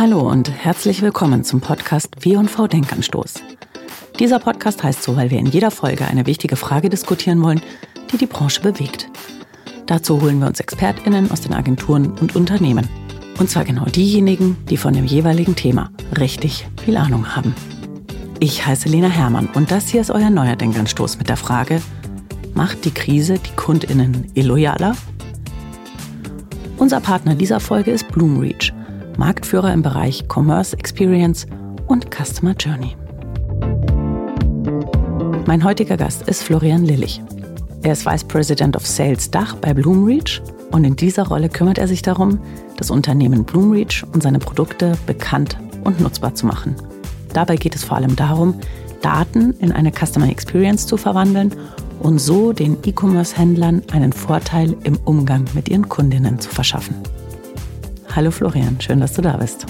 Hallo und herzlich willkommen zum Podcast W&V Denkanstoß. Dieser Podcast heißt so, weil wir in jeder Folge eine wichtige Frage diskutieren wollen, die die Branche bewegt. Dazu holen wir uns ExpertInnen aus den Agenturen und Unternehmen. Und zwar genau diejenigen, die von dem jeweiligen Thema richtig viel Ahnung haben. Ich heiße Lena Hermann und das hier ist euer neuer Denkanstoß mit der Frage, macht die Krise die KundInnen illoyaler? Unser Partner dieser Folge ist Bloomreach, Marktführer im Bereich Commerce Experience und Customer Journey. Mein heutiger Gast ist Florian Lillich. Er ist Vice President of Sales Dach bei Bloomreach und in dieser Rolle kümmert er sich darum, das Unternehmen Bloomreach und seine Produkte bekannt und nutzbar zu machen. Dabei geht es vor allem darum, Daten in eine Customer Experience zu verwandeln und so den E-Commerce-Händlern einen Vorteil im Umgang mit ihren Kundinnen zu verschaffen. Hallo Florian, schön, dass du da bist.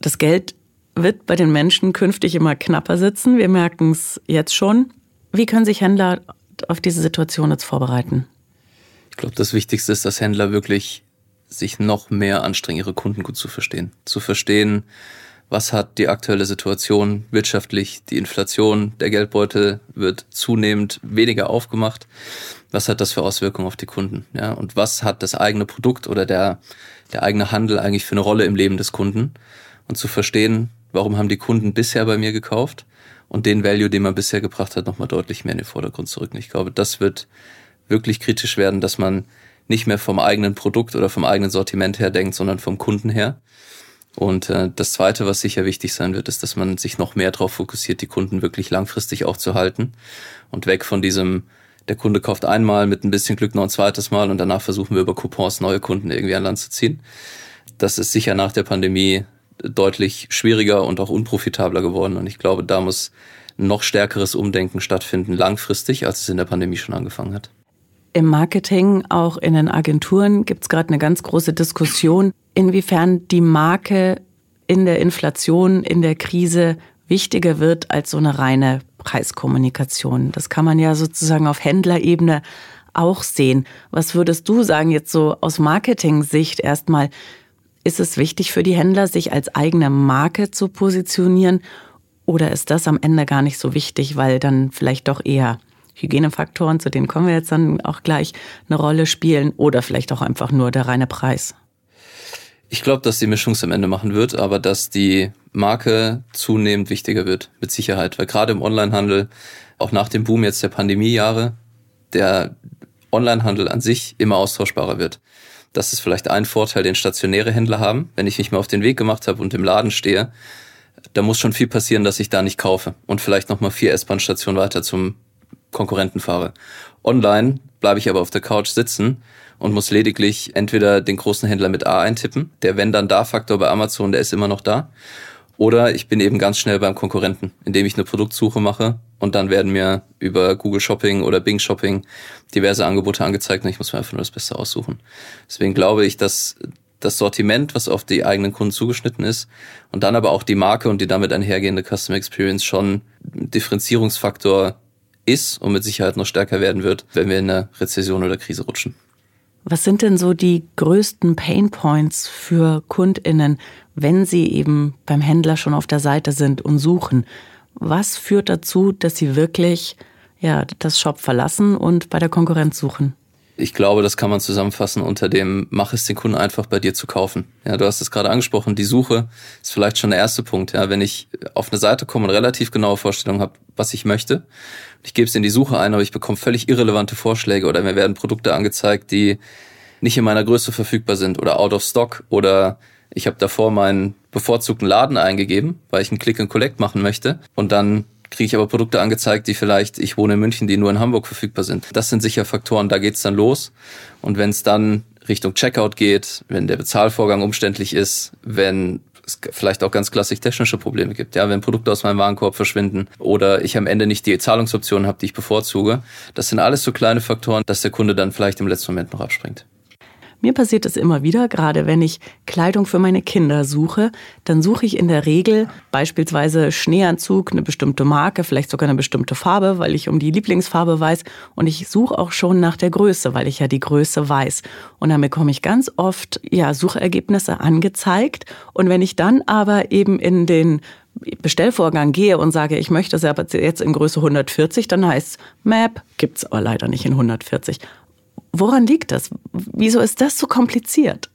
Das Geld wird bei den Menschen künftig immer knapper sitzen. Wir merken es jetzt schon. Wie können sich Händler auf diese Situation jetzt vorbereiten? Ich glaube, das Wichtigste ist, dass Händler wirklich sich noch mehr anstrengen, ihre Kunden gut zu verstehen. Zu verstehen, was hat die aktuelle Situation wirtschaftlich, die Inflation, der Geldbeutel wird zunehmend weniger aufgemacht. Was hat das für Auswirkungen auf die Kunden? Ja, und was hat das eigene Produkt oder der, der eigene Handel eigentlich für eine Rolle im Leben des Kunden? Und zu verstehen, warum haben die Kunden bisher bei mir gekauft und den Value, den man bisher gebracht hat, nochmal deutlich mehr in den Vordergrund zurück. Und ich glaube, das wird wirklich kritisch werden, dass man nicht mehr vom eigenen Produkt oder vom eigenen Sortiment her denkt, sondern vom Kunden her. Und äh, das Zweite, was sicher wichtig sein wird, ist, dass man sich noch mehr darauf fokussiert, die Kunden wirklich langfristig auch zu halten und weg von diesem, der Kunde kauft einmal mit ein bisschen Glück noch ein zweites Mal und danach versuchen wir über Coupons neue Kunden irgendwie an Land zu ziehen. Das ist sicher nach der Pandemie deutlich schwieriger und auch unprofitabler geworden. Und ich glaube, da muss noch stärkeres Umdenken stattfinden, langfristig, als es in der Pandemie schon angefangen hat. Im Marketing, auch in den Agenturen, gibt es gerade eine ganz große Diskussion, inwiefern die Marke in der Inflation, in der Krise wichtiger wird als so eine reine Preiskommunikation. Das kann man ja sozusagen auf Händlerebene auch sehen. Was würdest du sagen jetzt so aus Marketing-Sicht erstmal? Ist es wichtig für die Händler, sich als eigene Marke zu positionieren? Oder ist das am Ende gar nicht so wichtig, weil dann vielleicht doch eher Hygienefaktoren, zu denen kommen wir jetzt dann auch gleich, eine Rolle spielen oder vielleicht auch einfach nur der reine Preis? Ich glaube, dass die Mischung es am Ende machen wird, aber dass die Marke zunehmend wichtiger wird, mit Sicherheit. Weil gerade im Onlinehandel, auch nach dem Boom jetzt der Pandemiejahre, der Onlinehandel an sich immer austauschbarer wird. Das ist vielleicht ein Vorteil, den stationäre Händler haben. Wenn ich mich mal auf den Weg gemacht habe und im Laden stehe, da muss schon viel passieren, dass ich da nicht kaufe und vielleicht nochmal vier S-Bahn-Stationen weiter zum Konkurrenten fahre. Online bleibe ich aber auf der Couch sitzen und muss lediglich entweder den großen Händler mit A eintippen, der wenn dann da Faktor bei Amazon, der ist immer noch da, oder ich bin eben ganz schnell beim Konkurrenten, indem ich eine Produktsuche mache und dann werden mir über Google Shopping oder Bing Shopping diverse Angebote angezeigt und ich muss mir einfach nur das Beste aussuchen. Deswegen glaube ich, dass das Sortiment, was auf die eigenen Kunden zugeschnitten ist und dann aber auch die Marke und die damit einhergehende Customer Experience schon Differenzierungsfaktor ist und mit Sicherheit noch stärker werden wird, wenn wir in eine Rezession oder Krise rutschen. Was sind denn so die größten Pain Points für KundInnen, wenn sie eben beim Händler schon auf der Seite sind und suchen? Was führt dazu, dass sie wirklich ja, das Shop verlassen und bei der Konkurrenz suchen? Ich glaube, das kann man zusammenfassen unter dem, mach es den Kunden einfach bei dir zu kaufen. Ja, du hast es gerade angesprochen, die Suche ist vielleicht schon der erste Punkt. Ja, wenn ich auf eine Seite komme und relativ genaue Vorstellungen habe, was ich möchte, ich gebe es in die Suche ein, aber ich bekomme völlig irrelevante Vorschläge oder mir werden Produkte angezeigt, die nicht in meiner Größe verfügbar sind oder out of stock oder ich habe davor meinen bevorzugten Laden eingegeben, weil ich einen Click and Collect machen möchte und dann kriege ich aber Produkte angezeigt, die vielleicht, ich wohne in München, die nur in Hamburg verfügbar sind. Das sind sicher Faktoren, da geht's dann los. Und wenn es dann Richtung Checkout geht, wenn der Bezahlvorgang umständlich ist, wenn es vielleicht auch ganz klassisch technische Probleme gibt. Ja, wenn Produkte aus meinem Warenkorb verschwinden oder ich am Ende nicht die Zahlungsoptionen habe, die ich bevorzuge. Das sind alles so kleine Faktoren, dass der Kunde dann vielleicht im letzten Moment noch abspringt. Mir passiert es immer wieder, gerade wenn ich Kleidung für meine Kinder suche, dann suche ich in der Regel beispielsweise Schneeanzug, eine bestimmte Marke, vielleicht sogar eine bestimmte Farbe, weil ich um die Lieblingsfarbe weiß. Und ich suche auch schon nach der Größe, weil ich ja die Größe weiß. Und dann bekomme ich ganz oft ja, Suchergebnisse angezeigt. Und wenn ich dann aber eben in den Bestellvorgang gehe und sage, ich möchte es aber jetzt in Größe 140, dann heißt Map, gibt es aber leider nicht in 140. Woran liegt das? Wieso ist das so kompliziert?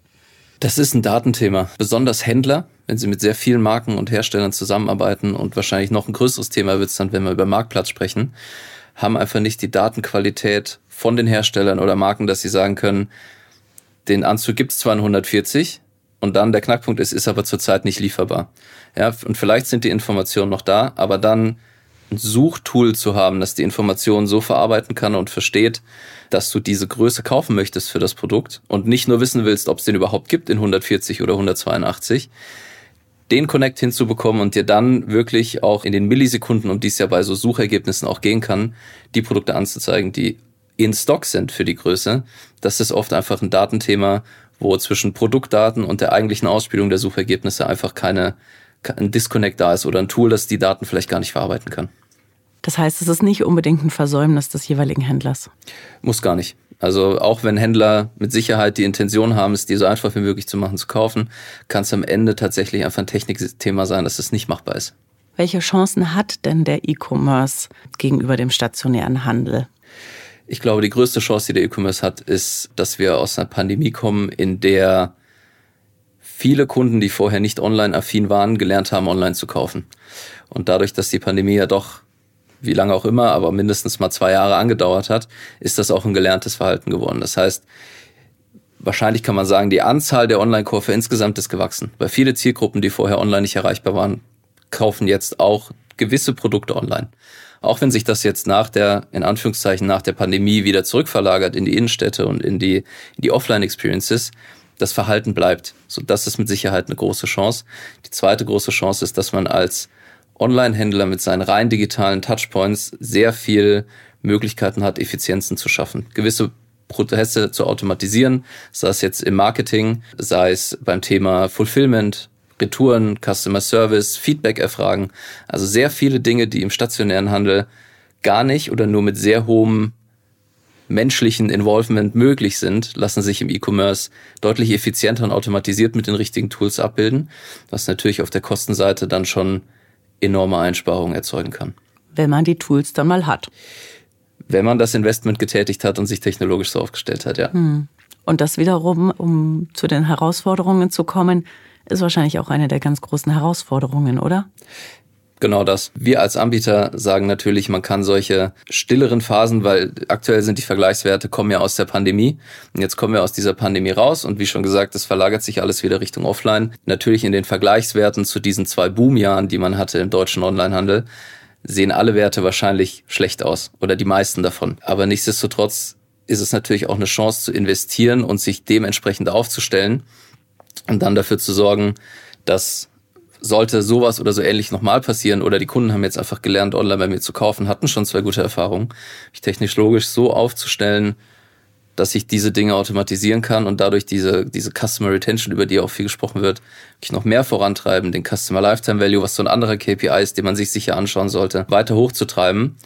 Das ist ein Datenthema. Besonders Händler, wenn sie mit sehr vielen Marken und Herstellern zusammenarbeiten und wahrscheinlich noch ein größeres Thema wird es dann, wenn wir über Marktplatz sprechen, haben einfach nicht die Datenqualität von den Herstellern oder Marken, dass sie sagen können, den Anzug gibt es zwar in 140 und dann der Knackpunkt ist, ist aber zurzeit nicht lieferbar. Ja, und vielleicht sind die Informationen noch da, aber dann ein Suchtool zu haben, das die Informationen so verarbeiten kann und versteht, dass du diese Größe kaufen möchtest für das Produkt und nicht nur wissen willst, ob es den überhaupt gibt in 140 oder 182, den Connect hinzubekommen und dir dann wirklich auch in den Millisekunden, um die es ja bei so Suchergebnissen auch gehen kann, die Produkte anzuzeigen, die in Stock sind für die Größe. Das ist oft einfach ein Datenthema, wo zwischen Produktdaten und der eigentlichen Ausspielung der Suchergebnisse einfach keine, ein Disconnect da ist oder ein Tool, das die Daten vielleicht gar nicht verarbeiten kann. Das heißt, es ist nicht unbedingt ein Versäumnis des jeweiligen Händlers. Muss gar nicht. Also auch wenn Händler mit Sicherheit die Intention haben, es dir so einfach wie möglich zu machen, zu kaufen, kann es am Ende tatsächlich einfach ein Technikthema sein, dass es nicht machbar ist. Welche Chancen hat denn der E-Commerce gegenüber dem stationären Handel? Ich glaube, die größte Chance, die der E-Commerce hat, ist, dass wir aus einer Pandemie kommen, in der viele Kunden, die vorher nicht online affin waren, gelernt haben, online zu kaufen. Und dadurch, dass die Pandemie ja doch wie lange auch immer, aber mindestens mal zwei Jahre angedauert hat, ist das auch ein gelerntes Verhalten geworden. Das heißt, wahrscheinlich kann man sagen, die Anzahl der Online-Käufer insgesamt ist gewachsen. Weil viele Zielgruppen, die vorher online nicht erreichbar waren, kaufen jetzt auch gewisse Produkte online. Auch wenn sich das jetzt nach der, in Anführungszeichen, nach der Pandemie wieder zurückverlagert in die Innenstädte und in die, in die Offline-Experiences, das Verhalten bleibt. So, das ist mit Sicherheit eine große Chance. Die zweite große Chance ist, dass man als Online-Händler mit seinen rein digitalen Touchpoints sehr viel Möglichkeiten hat, Effizienzen zu schaffen. Gewisse Prozesse zu automatisieren, sei es jetzt im Marketing, sei es beim Thema Fulfillment, Retouren, Customer Service, Feedback erfragen. Also sehr viele Dinge, die im stationären Handel gar nicht oder nur mit sehr hohem menschlichen Involvement möglich sind, lassen sich im E-Commerce deutlich effizienter und automatisiert mit den richtigen Tools abbilden, was natürlich auf der Kostenseite dann schon enorme Einsparungen erzeugen kann. Wenn man die Tools dann mal hat. Wenn man das Investment getätigt hat und sich technologisch so aufgestellt hat, ja. Hm. Und das wiederum, um zu den Herausforderungen zu kommen, ist wahrscheinlich auch eine der ganz großen Herausforderungen, oder? Genau das. Wir als Anbieter sagen natürlich, man kann solche stilleren Phasen, weil aktuell sind die Vergleichswerte, kommen ja aus der Pandemie. Und jetzt kommen wir aus dieser Pandemie raus und wie schon gesagt, es verlagert sich alles wieder Richtung Offline. Natürlich in den Vergleichswerten zu diesen zwei Boomjahren, die man hatte im deutschen Onlinehandel, sehen alle Werte wahrscheinlich schlecht aus oder die meisten davon. Aber nichtsdestotrotz ist es natürlich auch eine Chance zu investieren und sich dementsprechend aufzustellen und dann dafür zu sorgen, dass sollte sowas oder so ähnlich nochmal passieren oder die Kunden haben jetzt einfach gelernt, online bei mir zu kaufen, hatten schon zwei gute Erfahrungen, mich technisch logisch so aufzustellen, dass ich diese Dinge automatisieren kann und dadurch diese, diese Customer Retention, über die auch viel gesprochen wird, ich noch mehr vorantreiben, den Customer Lifetime Value, was so ein anderer KPI ist, den man sich sicher anschauen sollte, weiter hochzutreiben,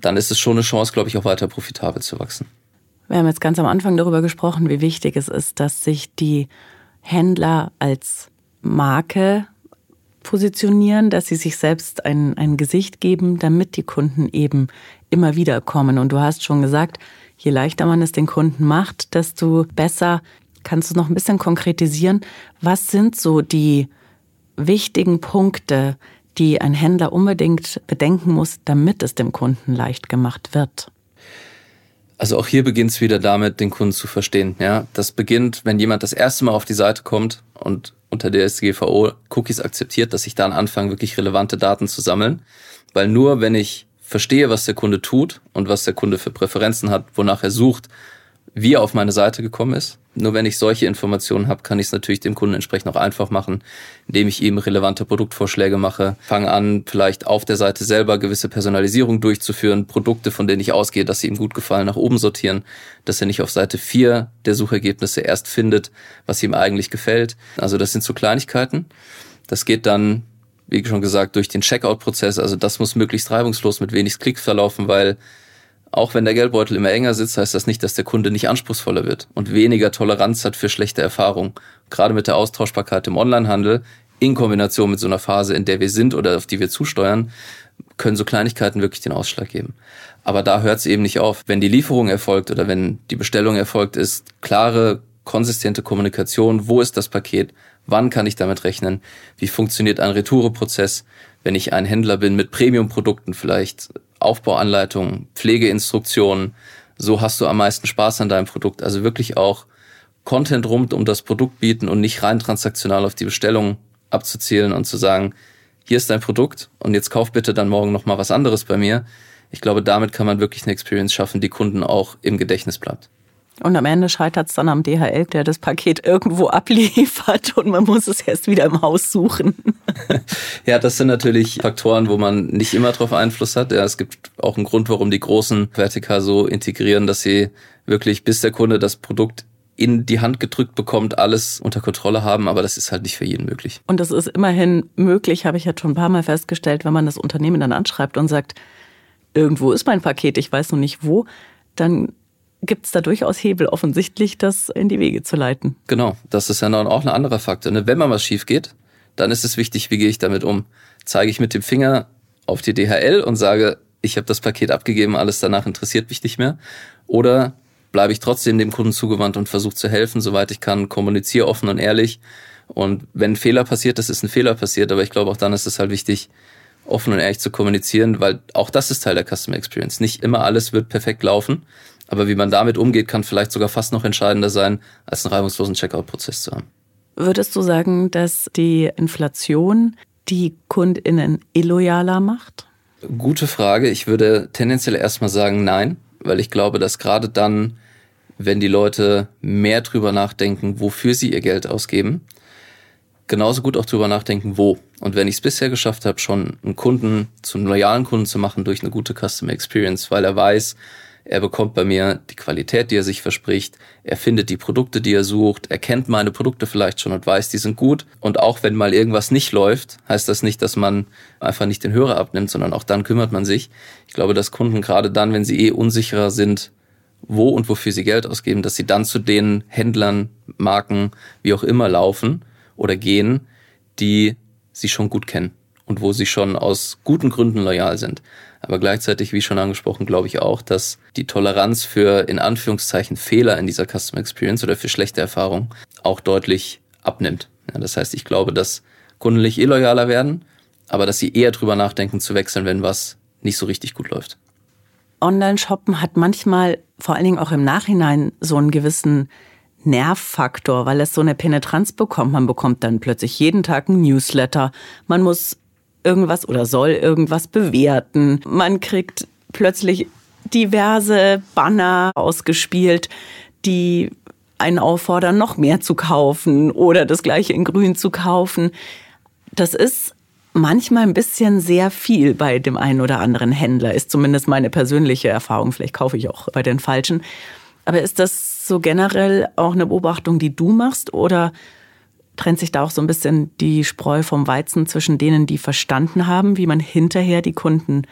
dann ist es schon eine Chance, glaube ich, auch weiter profitabel zu wachsen. Wir haben jetzt ganz am Anfang darüber gesprochen, wie wichtig es ist, dass sich die Händler als Marke positionieren, dass sie sich selbst ein, ein Gesicht geben, damit die Kunden eben immer wieder kommen. Und du hast schon gesagt, je leichter man es den Kunden macht, desto besser. Kannst du noch ein bisschen konkretisieren? Was sind so die wichtigen Punkte, die ein Händler unbedingt bedenken muss, damit es dem Kunden leicht gemacht wird? Also auch hier beginnt es wieder damit, den Kunden zu verstehen. Ja, das beginnt, wenn jemand das erste Mal auf die Seite kommt und unter der SGVO Cookies akzeptiert, dass ich dann anfange, wirklich relevante Daten zu sammeln. Weil nur wenn ich verstehe, was der Kunde tut und was der Kunde für Präferenzen hat, wonach er sucht, wie er auf meine Seite gekommen ist, Nur wenn ich solche Informationen habe, kann ich es natürlich dem Kunden entsprechend auch einfach machen, indem ich ihm relevante Produktvorschläge mache, fange an, vielleicht auf der Seite selber gewisse Personalisierung durchzuführen, Produkte, von denen ich ausgehe, dass sie ihm gut gefallen, nach oben sortieren, dass er nicht auf Seite 4 der Suchergebnisse erst findet, was ihm eigentlich gefällt. Also das sind so Kleinigkeiten. Das geht dann, wie schon gesagt, durch den Checkout-Prozess. Also das muss möglichst reibungslos mit wenig Klicks verlaufen, weil auch wenn der Geldbeutel immer enger sitzt, heißt das nicht, dass der Kunde nicht anspruchsvoller wird und weniger Toleranz hat für schlechte Erfahrungen. Gerade mit der Austauschbarkeit im Onlinehandel in Kombination mit so einer Phase, in der wir sind oder auf die wir zusteuern, können so Kleinigkeiten wirklich den Ausschlag geben. Aber da hört es eben nicht auf. Wenn die Lieferung erfolgt oder wenn die Bestellung erfolgt ist, klare, konsistente Kommunikation, wo ist das Paket, wann kann ich damit rechnen, wie funktioniert ein Retoureprozess, wenn ich ein Händler bin mit Premium-Produkten vielleicht, Aufbauanleitungen, Pflegeinstruktionen, so hast du am meisten Spaß an deinem Produkt. Also wirklich auch Content rund um das Produkt bieten und nicht rein transaktional auf die Bestellung abzuzielen und zu sagen, hier ist dein Produkt und jetzt kauf bitte dann morgen noch mal was anderes bei mir. Ich glaube, damit kann man wirklich eine Experience schaffen, die Kunden auch im Gedächtnis bleibt. Und am Ende scheitert es dann am DHL, der das Paket irgendwo abliefert und man muss es erst wieder im Haus suchen. ja, das sind natürlich Faktoren, wo man nicht immer drauf Einfluss hat. Ja, es gibt auch einen Grund, warum die großen Vertika so integrieren, dass sie wirklich, bis der Kunde das Produkt in die Hand gedrückt bekommt, alles unter Kontrolle haben, aber das ist halt nicht für jeden möglich. Und das ist immerhin möglich, habe ich jetzt schon ein paar Mal festgestellt, wenn man das Unternehmen dann anschreibt und sagt, irgendwo ist mein Paket, ich weiß noch nicht wo, dann gibt es da durchaus Hebel offensichtlich, das in die Wege zu leiten. Genau, das ist ja noch auch ein anderer Faktor. Ne? Wenn mal was schief geht, dann ist es wichtig, wie gehe ich damit um? Zeige ich mit dem Finger auf die DHL und sage, ich habe das Paket abgegeben, alles danach interessiert mich nicht mehr? Oder bleibe ich trotzdem dem Kunden zugewandt und versuche zu helfen, soweit ich kann, kommuniziere offen und ehrlich. Und wenn ein Fehler passiert, das ist ein Fehler passiert, aber ich glaube auch dann ist es halt wichtig, offen und ehrlich zu kommunizieren, weil auch das ist Teil der Customer Experience. Nicht immer alles wird perfekt laufen, aber wie man damit umgeht, kann vielleicht sogar fast noch entscheidender sein, als einen reibungslosen Checkout-Prozess zu haben. Würdest du sagen, dass die Inflation die KundInnen illoyaler macht? Gute Frage. Ich würde tendenziell erstmal sagen, nein, weil ich glaube, dass gerade dann, wenn die Leute mehr drüber nachdenken, wofür sie ihr Geld ausgeben, genauso gut auch drüber nachdenken, wo. Und wenn ich es bisher geschafft habe, schon einen Kunden zum loyalen Kunden zu machen durch eine gute Customer Experience, weil er weiß, er bekommt bei mir die Qualität, die er sich verspricht. Er findet die Produkte, die er sucht. Er kennt meine Produkte vielleicht schon und weiß, die sind gut. Und auch wenn mal irgendwas nicht läuft, heißt das nicht, dass man einfach nicht den Hörer abnimmt, sondern auch dann kümmert man sich. Ich glaube, dass Kunden gerade dann, wenn sie eh unsicherer sind, wo und wofür sie Geld ausgeben, dass sie dann zu den Händlern, Marken, wie auch immer laufen oder gehen, die sie schon gut kennen und wo sie schon aus guten Gründen loyal sind. Aber gleichzeitig, wie schon angesprochen, glaube ich auch, dass die Toleranz für in Anführungszeichen Fehler in dieser Customer Experience oder für schlechte Erfahrungen auch deutlich abnimmt. Ja, das heißt, ich glaube, dass Kunden nicht illoyaler werden, aber dass sie eher drüber nachdenken zu wechseln, wenn was nicht so richtig gut läuft. Online-Shoppen hat manchmal vor allen Dingen auch im Nachhinein so einen gewissen Nervfaktor, weil es so eine Penetranz bekommt. Man bekommt dann plötzlich jeden Tag ein Newsletter. Man muss irgendwas oder soll irgendwas bewerten. Man kriegt plötzlich diverse Banner ausgespielt, die einen auffordern, noch mehr zu kaufen oder das gleiche in grün zu kaufen. Das ist manchmal ein bisschen sehr viel bei dem einen oder anderen Händler, ist zumindest meine persönliche Erfahrung. Vielleicht kaufe ich auch bei den falschen. Aber ist das so generell auch eine Beobachtung, die du machst oder trennt sich da auch so ein bisschen die Spreu vom Weizen zwischen denen, die verstanden haben, wie man hinterher die Kunden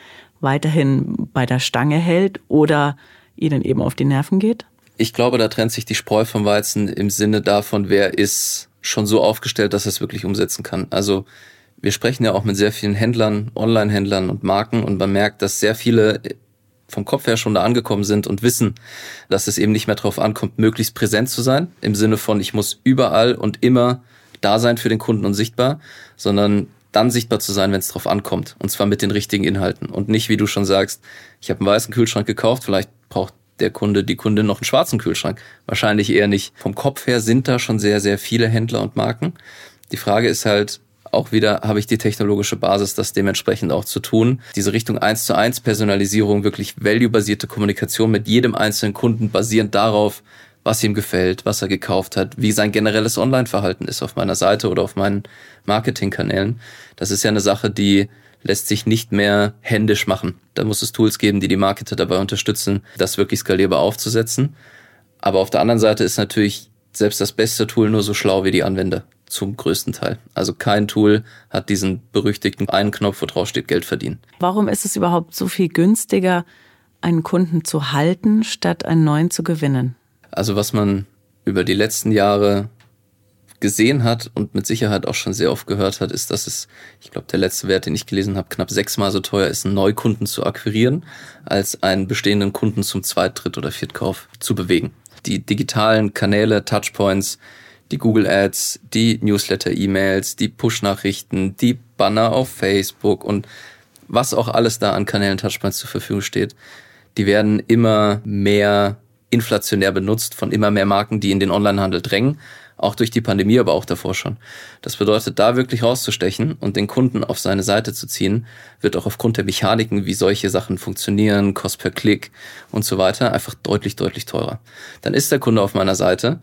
weiterhin bei der Stange hält oder ihnen eben auf die Nerven geht? Ich glaube, da trennt sich die Spreu vom Weizen im Sinne davon, wer ist schon so aufgestellt, dass er es wirklich umsetzen kann. Also wir sprechen ja auch mit sehr vielen Händlern, Online-Händlern und Marken und man merkt, dass sehr viele vom Kopf her schon da angekommen sind und wissen, dass es eben nicht mehr darauf ankommt, möglichst präsent zu sein, im Sinne von, ich muss überall und immer da sein für den Kunden und sichtbar, sondern dann sichtbar zu sein, wenn es drauf ankommt. Und zwar mit den richtigen Inhalten. Und nicht, wie du schon sagst, ich habe einen weißen Kühlschrank gekauft, vielleicht braucht der Kunde, die Kundin noch einen schwarzen Kühlschrank. Wahrscheinlich eher nicht. Vom Kopf her sind da schon sehr, sehr viele Händler und Marken. Die Frage ist halt, auch wieder habe ich die technologische Basis, das dementsprechend auch zu tun. Diese Richtung 1 zu 1 Personalisierung, wirklich value-basierte Kommunikation mit jedem einzelnen Kunden basierend darauf, was ihm gefällt, was er gekauft hat, wie sein generelles Online-Verhalten ist auf meiner Seite oder auf meinen Marketingkanälen. Das ist ja eine Sache, die lässt sich nicht mehr händisch machen. Da muss es Tools geben, die die Marketer dabei unterstützen, das wirklich skalierbar aufzusetzen. Aber auf der anderen Seite ist natürlich selbst das beste Tool nur so schlau wie die Anwender zum größten Teil. Also kein Tool hat diesen berüchtigten einen Knopf, wo drauf steht Geld verdienen. Warum ist es überhaupt so viel günstiger, einen Kunden zu halten, statt einen neuen zu gewinnen? Also was man über die letzten Jahre gesehen hat und mit Sicherheit auch schon sehr oft gehört hat, ist, dass es, ich glaube, der letzte Wert, den ich gelesen habe, knapp sechsmal so teuer ist, einen Neukunden zu akquirieren, als einen bestehenden Kunden zum Zweit-, Dritt- oder Viertkauf zu bewegen. Die digitalen Kanäle, Touchpoints, die Google Ads, die Newsletter-E-Mails, die Push-Nachrichten, die Banner auf Facebook und was auch alles da an Kanälen Touchpoints zur Verfügung steht, die werden immer mehr inflationär benutzt von immer mehr Marken, die in den Onlinehandel drängen auch durch die Pandemie, aber auch davor schon. Das bedeutet, da wirklich rauszustechen und den Kunden auf seine Seite zu ziehen, wird auch aufgrund der Mechaniken, wie solche Sachen funktionieren, Kost per Klick und so weiter, einfach deutlich, deutlich teurer. Dann ist der Kunde auf meiner Seite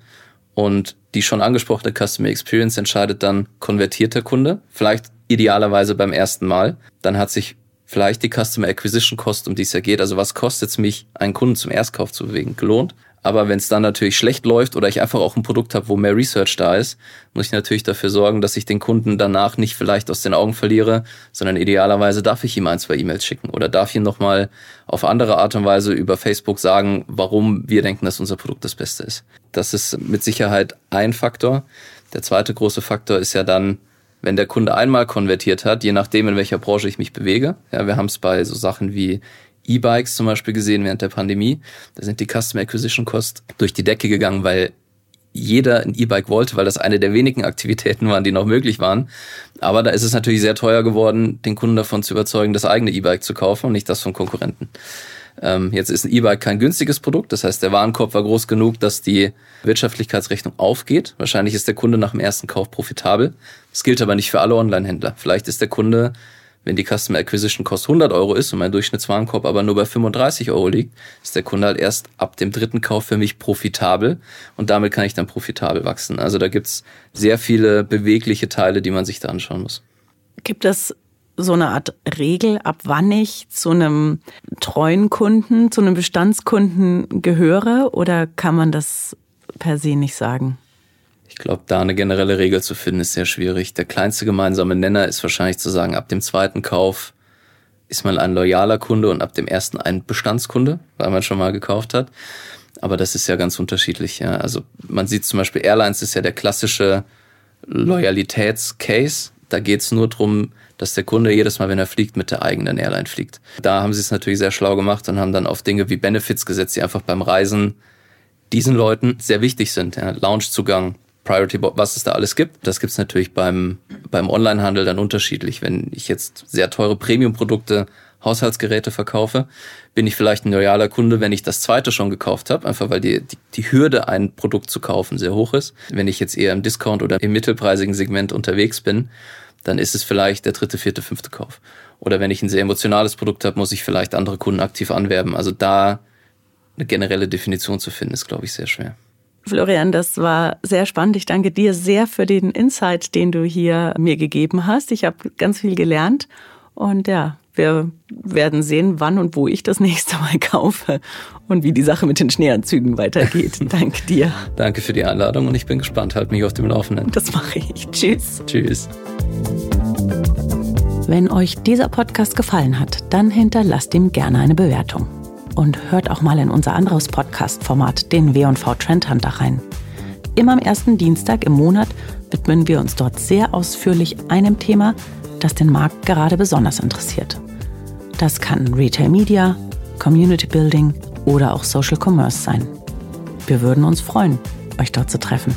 und die schon angesprochene Customer Experience entscheidet dann, konvertiert der Kunde, vielleicht idealerweise beim ersten Mal. Dann hat sich vielleicht die Customer Acquisition Cost, um die es ja geht, also was kostet es mich, einen Kunden zum Erstkauf zu bewegen, gelohnt. Aber wenn es dann natürlich schlecht läuft oder ich einfach auch ein Produkt habe, wo mehr Research da ist, muss ich natürlich dafür sorgen, dass ich den Kunden danach nicht vielleicht aus den Augen verliere, sondern idealerweise darf ich ihm ein, zwei E-Mails schicken oder darf ihm nochmal auf andere Art und Weise über Facebook sagen, warum wir denken, dass unser Produkt das Beste ist. Das ist mit Sicherheit ein Faktor. Der zweite große Faktor ist ja dann, wenn der Kunde einmal konvertiert hat, je nachdem, in welcher Branche ich mich bewege. Ja, wir haben es bei so Sachen wie E-Bikes zum Beispiel gesehen während der Pandemie. Da sind die Customer Acquisition Costs durch die Decke gegangen, weil jeder ein E-Bike wollte, weil das eine der wenigen Aktivitäten waren, die noch möglich waren. Aber da ist es natürlich sehr teuer geworden, den Kunden davon zu überzeugen, das eigene E-Bike zu kaufen und nicht das von Konkurrenten. Ähm, jetzt ist ein E-Bike kein günstiges Produkt, das heißt, der Warenkorb war groß genug, dass die Wirtschaftlichkeitsrechnung aufgeht. Wahrscheinlich ist der Kunde nach dem ersten Kauf profitabel. Das gilt aber nicht für alle Online-Händler. Vielleicht ist der Kunde wenn die Customer Acquisition Cost 100 Euro ist und mein Durchschnittswarenkorb aber nur bei 35 Euro liegt, ist der Kunde halt erst ab dem dritten Kauf für mich profitabel und damit kann ich dann profitabel wachsen. Also da gibt's sehr viele bewegliche Teile, die man sich da anschauen muss. Gibt es so eine Art Regel, ab wann ich zu einem treuen Kunden, zu einem Bestandskunden gehöre oder kann man das per se nicht sagen? Ich glaube, da eine generelle Regel zu finden, ist sehr schwierig. Der kleinste gemeinsame Nenner ist wahrscheinlich zu sagen, ab dem zweiten Kauf ist man ein loyaler Kunde und ab dem ersten ein Bestandskunde, weil man schon mal gekauft hat. Aber das ist ja ganz unterschiedlich. Ja. Also man sieht zum Beispiel, Airlines ist ja der klassische Loyalitätscase. Da geht's nur drum, dass der Kunde jedes Mal, wenn er fliegt, mit der eigenen Airline fliegt. Da haben sie es natürlich sehr schlau gemacht und haben dann auf Dinge wie Benefits gesetzt, die einfach beim Reisen diesen Leuten sehr wichtig sind. Ja. Loungezugang, Priority, was es da alles gibt. Das gibt es natürlich beim, beim Onlinehandel dann unterschiedlich. Wenn ich jetzt sehr teure Premium-Produkte, Haushaltsgeräte verkaufe, bin ich vielleicht ein loyaler Kunde, wenn ich das zweite schon gekauft habe, einfach weil die, die, die Hürde, ein Produkt zu kaufen, sehr hoch ist. Wenn ich jetzt eher im Discount oder im mittelpreisigen Segment unterwegs bin, dann ist es vielleicht der dritte, vierte, fünfte Kauf. Oder wenn ich ein sehr emotionales Produkt habe, muss ich vielleicht andere Kunden aktiv anwerben. Also da eine generelle Definition zu finden, ist, glaube ich, sehr schwer. Florian, das war sehr spannend. Ich danke dir sehr für den Insight, den du hier mir gegeben hast. Ich habe ganz viel gelernt und ja, wir werden sehen, wann und wo ich das nächste Mal kaufe und wie die Sache mit den Schneeanzügen weitergeht. danke dir. Danke für die Einladung und ich bin gespannt. Halt mich auf dem Laufenden. Das mache ich. Tschüss. Tschüss. Wenn euch dieser Podcast gefallen hat, dann hinterlasst ihm gerne eine Bewertung und hört auch mal in unser anderes Podcast-Format, den W&V Trend Hunter, rein. Immer am ersten Dienstag im Monat widmen wir uns dort sehr ausführlich einem Thema, das den Markt gerade besonders interessiert. Das kann Retail Media, Community Building oder auch Social Commerce sein. Wir würden uns freuen, euch dort zu treffen.